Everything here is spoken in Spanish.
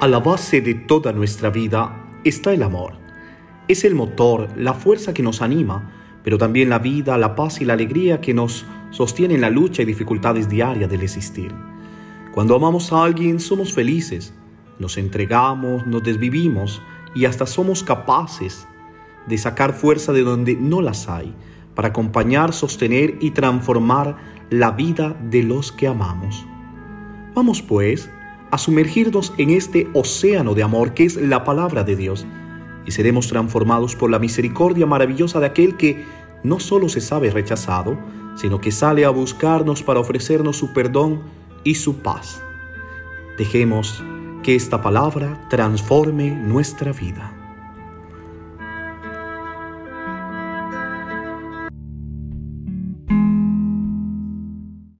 A la base de toda nuestra vida está el amor. Es el motor, la fuerza que nos anima, pero también la vida, la paz y la alegría que nos sostienen en la lucha y dificultades diarias del existir. Cuando amamos a alguien somos felices, nos entregamos, nos desvivimos y hasta somos capaces de sacar fuerza de donde no las hay para acompañar, sostener y transformar la vida de los que amamos. Vamos pues a sumergirnos en este océano de amor que es la palabra de Dios y seremos transformados por la misericordia maravillosa de aquel que no solo se sabe rechazado, sino que sale a buscarnos para ofrecernos su perdón y su paz. Dejemos que esta palabra transforme nuestra vida.